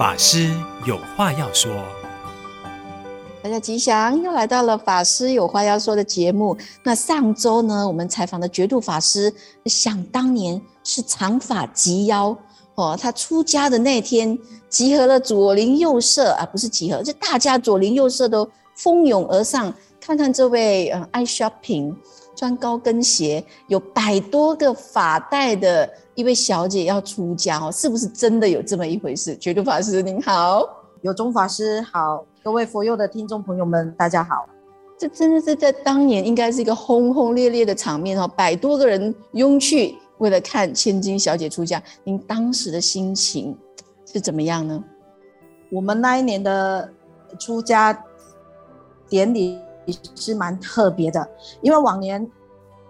法师有话要说，大家吉祥，又来到了法师有话要说的节目。那上周呢，我们采访的觉度法师，想当年是长发及腰哦，他出家的那天，集合了左邻右舍啊，不是集合，是大家左邻右舍都蜂拥而上，看看这位嗯爱 shopping。穿高跟鞋，有百多个发带的一位小姐要出家哦，是不是真的有这么一回事？觉度法师您好，有中法师好，各位佛友的听众朋友们，大家好。这真的是在当年应该是一个轰轰烈烈的场面哦，百多个人拥去为了看千金小姐出家，您当时的心情是怎么样呢？我们那一年的出家典礼。是蛮特别的，因为往年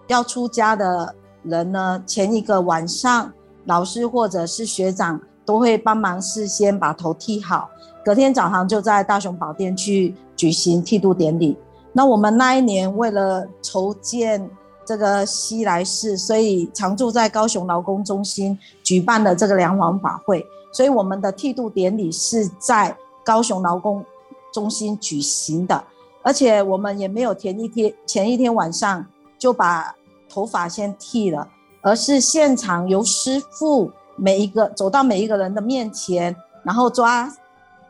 要出家的人呢，前一个晚上老师或者是学长都会帮忙事先把头剃好，隔天早上就在大雄宝殿去举行剃度典礼。那我们那一年为了筹建这个西来寺，所以常住在高雄劳工中心举办的这个梁皇法会，所以我们的剃度典礼是在高雄劳工中心举行的。而且我们也没有前一天前一天晚上就把头发先剃了，而是现场由师傅每一个走到每一个人的面前，然后抓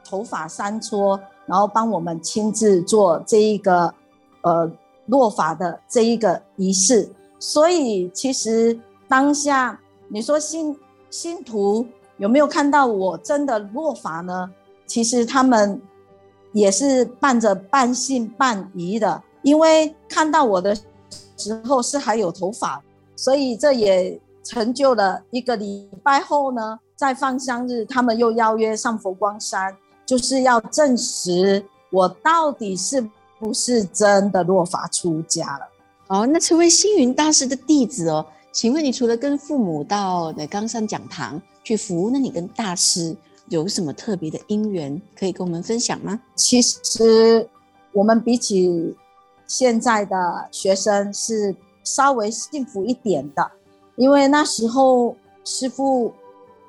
头发三撮，然后帮我们亲自做这一个呃落发的这一个仪式。所以其实当下你说信信徒有没有看到我真的落发呢？其实他们。也是伴着半信半疑的，因为看到我的时候是还有头发，所以这也成就了一个礼拜后呢，在放香日，他们又邀约上佛光山，就是要证实我到底是不是真的落发出家了。哦，那成为星云大师的弟子哦，请问你除了跟父母到的冈山讲堂去服务，那你跟大师？有什么特别的因缘可以跟我们分享吗？其实我们比起现在的学生是稍微幸福一点的，因为那时候师傅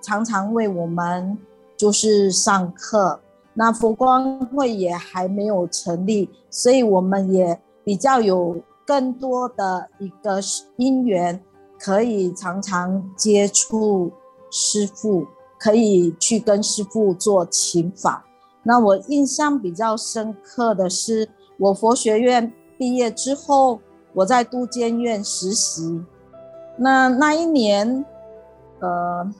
常常为我们就是上课，那佛光会也还没有成立，所以我们也比较有更多的一个因缘，可以常常接触师傅。可以去跟师傅做请法。那我印象比较深刻的是，我佛学院毕业之后，我在都监院实习。那那一年，呃，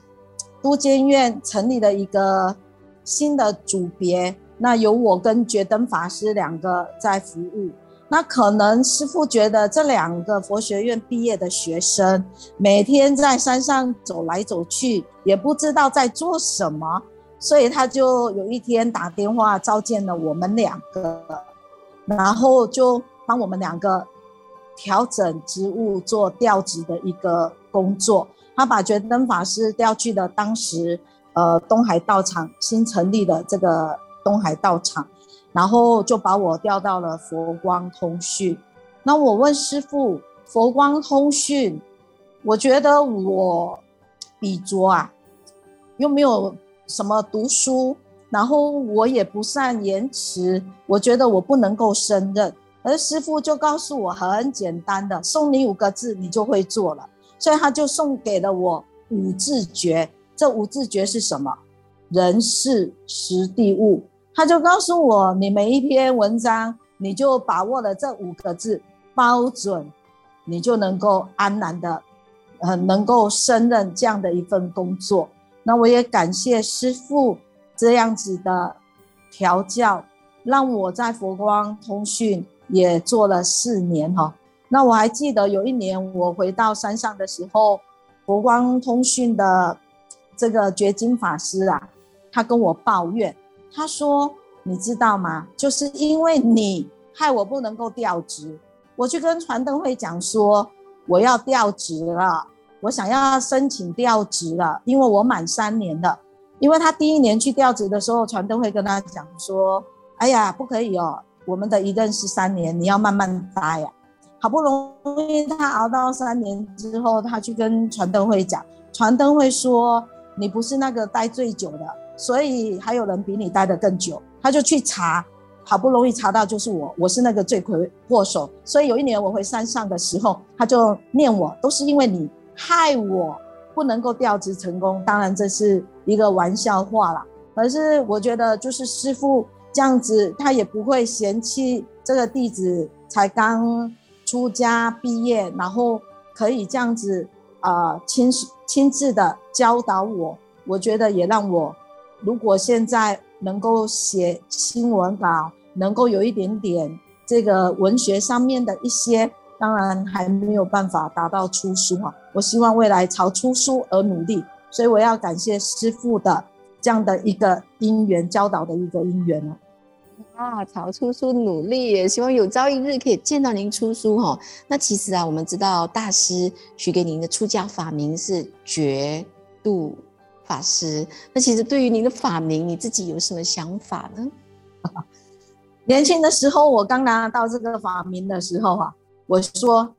都监院成立了一个新的组别，那由我跟觉灯法师两个在服务。那可能师傅觉得这两个佛学院毕业的学生每天在山上走来走去，也不知道在做什么，所以他就有一天打电话召见了我们两个，然后就帮我们两个调整职务，做调职的一个工作。他把觉灯法师调去了当时呃东海道场新成立的这个东海道场。然后就把我调到了佛光通讯。那我问师父，佛光通讯，我觉得我笔拙啊，又没有什么读书，然后我也不善言辞，我觉得我不能够胜任。而师父就告诉我很简单的，送你五个字，你就会做了。所以他就送给了我五字诀。这五字诀是什么？人事时地物。他就告诉我，你每一篇文章，你就把握了这五个字，包准，你就能够安然的，呃，能够胜任这样的一份工作。那我也感谢师父这样子的调教，让我在佛光通讯也做了四年哈。那我还记得有一年我回到山上的时候，佛光通讯的这个觉金法师啊，他跟我抱怨。他说：“你知道吗？就是因为你害我不能够调职，我去跟传灯会讲说我要调职了，我想要申请调职了，因为我满三年了。因为他第一年去调职的时候，传灯会跟他讲说：‘哎呀，不可以哦，我们的一任是三年，你要慢慢待呀。’好不容易他熬到三年之后，他去跟传灯会讲，传灯会说。”你不是那个待最久的，所以还有人比你待得更久。他就去查，好不容易查到就是我，我是那个罪魁祸首。所以有一年我回山上的时候，他就念我，都是因为你害我不能够调职成功。当然这是一个玩笑话啦，可是我觉得就是师傅这样子，他也不会嫌弃这个弟子才刚出家毕业，然后可以这样子。啊，亲亲自的教导我，我觉得也让我，如果现在能够写新闻稿，能够有一点点这个文学上面的一些，当然还没有办法达到出书啊。我希望未来朝出书而努力，所以我要感谢师父的这样的一个因缘教导的一个因缘啊。啊，曹出书努力，也希望有朝一日可以见到您出书哈。那其实啊，我们知道大师许给您的出家法名是觉度法师。那其实对于您的法名，你自己有什么想法呢？年轻的时候，我刚拿到这个法名的时候啊，我说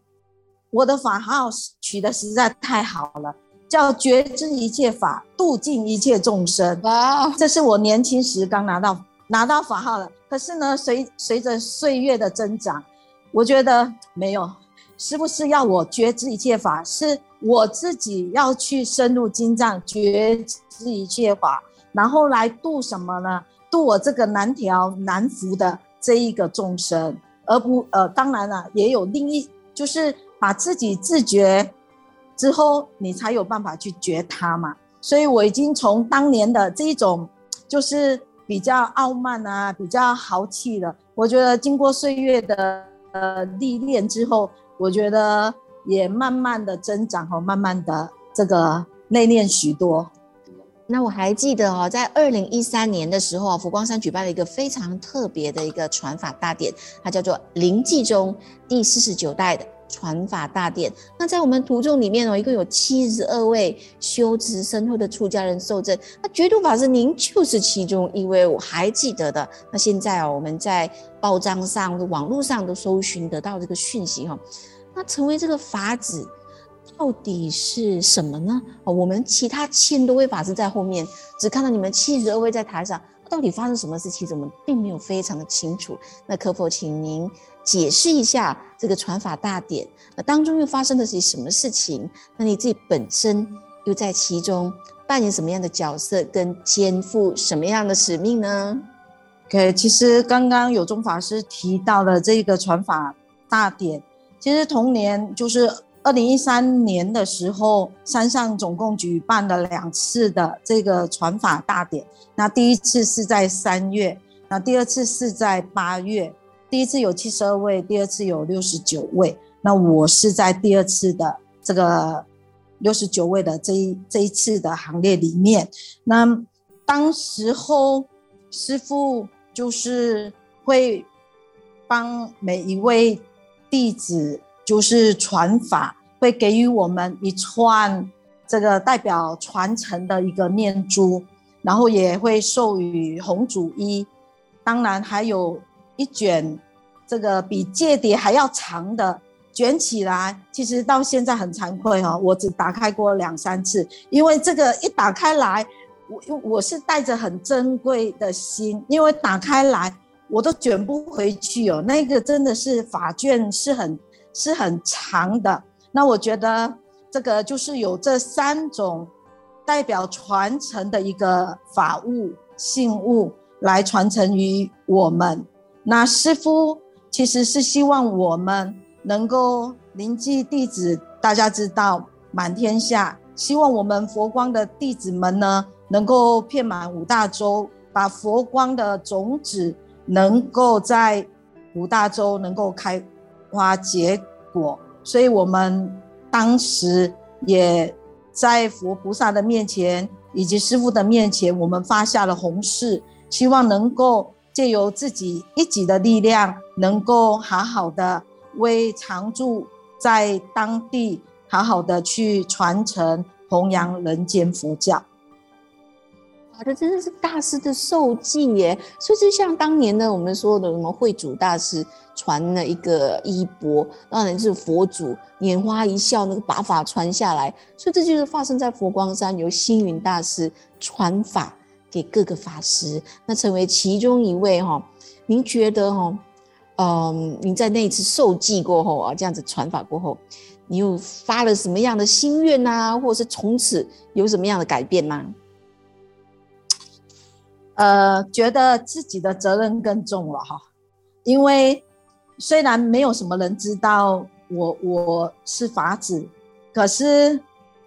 我的法号取得实在太好了，叫觉知一切法，度尽一切众生。哇，这是我年轻时刚拿到。拿到法号了，可是呢，随随着岁月的增长，我觉得没有，是不是要我觉知一切法？是我自己要去深入经藏，觉知一切法，然后来度什么呢？度我这个难调难伏的这一个众生，而不呃，当然了，也有另一，就是把自己自觉之后，你才有办法去觉他嘛。所以我已经从当年的这一种，就是。比较傲慢啊，比较豪气的，我觉得经过岁月的呃历练之后，我觉得也慢慢的增长和慢慢的这个内敛许多。那我还记得哦，在二零一三年的时候，佛光山举办了一个非常特别的一个传法大典，它叫做临济宗第四十九代的。传法大典，那在我们途中里面哦，一共有七十二位修持深厚的出家人受证。那觉度法师您就是其中一位，我还记得的。那现在哦，我们在报章上、网络上都搜寻得到这个讯息哈。那成为这个法子到底是什么呢？哦，我们其他千多位法师在后面，只看到你们七十二位在台上，到底发生什么事？其实我们并没有非常的清楚。那可否请您？解释一下这个传法大典，那当中又发生了些什么事情？那你自己本身又在其中扮演什么样的角色，跟肩负什么样的使命呢？OK，其实刚刚有宗法师提到的这个传法大典，其实同年就是二零一三年的时候，山上总共举办了两次的这个传法大典。那第一次是在三月，那第二次是在八月。第一次有七十二位，第二次有六十九位。那我是在第二次的这个六十九位的这一这一次的行列里面。那当时候师傅就是会帮每一位弟子就是传法，会给予我们一串这个代表传承的一个念珠，然后也会授予红主衣，当然还有。一卷，这个比戒牒还要长的卷起来，其实到现在很惭愧哦，我只打开过两三次，因为这个一打开来，我我是带着很珍贵的心，因为打开来我都卷不回去哦，那个真的是法卷是很是很长的，那我觉得这个就是有这三种代表传承的一个法物信物来传承于我们。那师父其实是希望我们能够临济弟子，大家知道满天下，希望我们佛光的弟子们呢，能够遍满五大洲，把佛光的种子能够在五大洲能够开花结果。所以我们当时也在佛菩萨的面前以及师父的面前，我们发下了弘誓，希望能够。借由自己一己的力量，能够好好的为常住在当地，好好的去传承弘扬人间佛教。啊，这真的是大师的受记耶！所以就像当年的我们说的什么慧主大师传了一个衣钵，让人是佛祖拈花一笑，那个把法传下来。所以这就是发生在佛光山，由星云大师传法给各个法师，那成为其中一位哈。您觉得哈，嗯，您在那一次受记过后啊，这样子传法过后，你又发了什么样的心愿呐？或者是从此有什么样的改变吗？呃，觉得自己的责任更重了哈，因为虽然没有什么人知道我我是法子，可是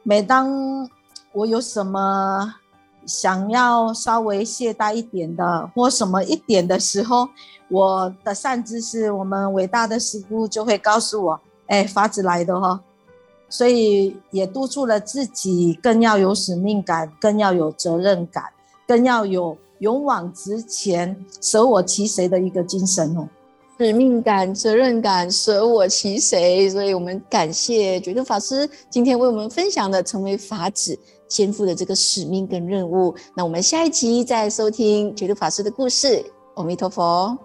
每当我有什么想要稍微懈怠一点的或什么一点的时候，我的善知识，我们伟大的师父就会告诉我，哎，法子来的哈，所以也督促了自己，更要有使命感，更要有责任感，更要有。勇往直前、舍我其谁的一个精神哦，使命感、责任感、舍我其谁，所以我们感谢觉度法师今天为我们分享的成为法子肩负的这个使命跟任务。那我们下一集再收听觉度法师的故事。阿弥陀佛。